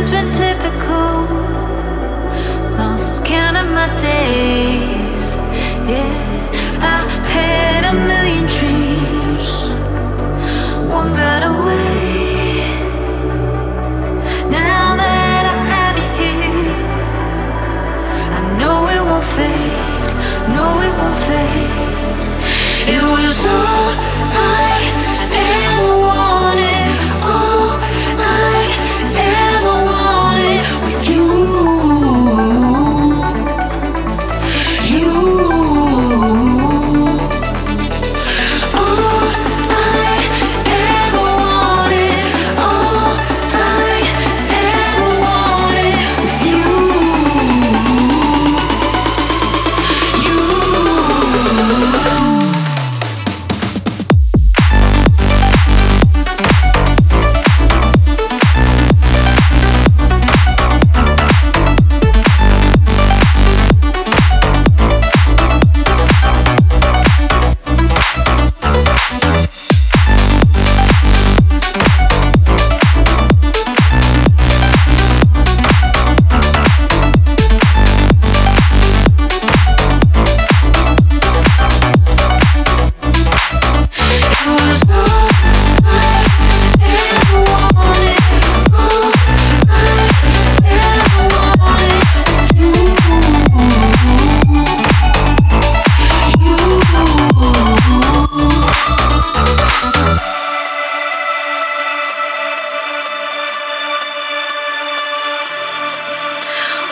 morning's been typical. Lost count of my days. Yeah, I had a million dreams. One got away. Now that I have you here, I know it won't fade. No, it won't fade. It was all.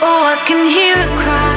Oh, I can hear it cry.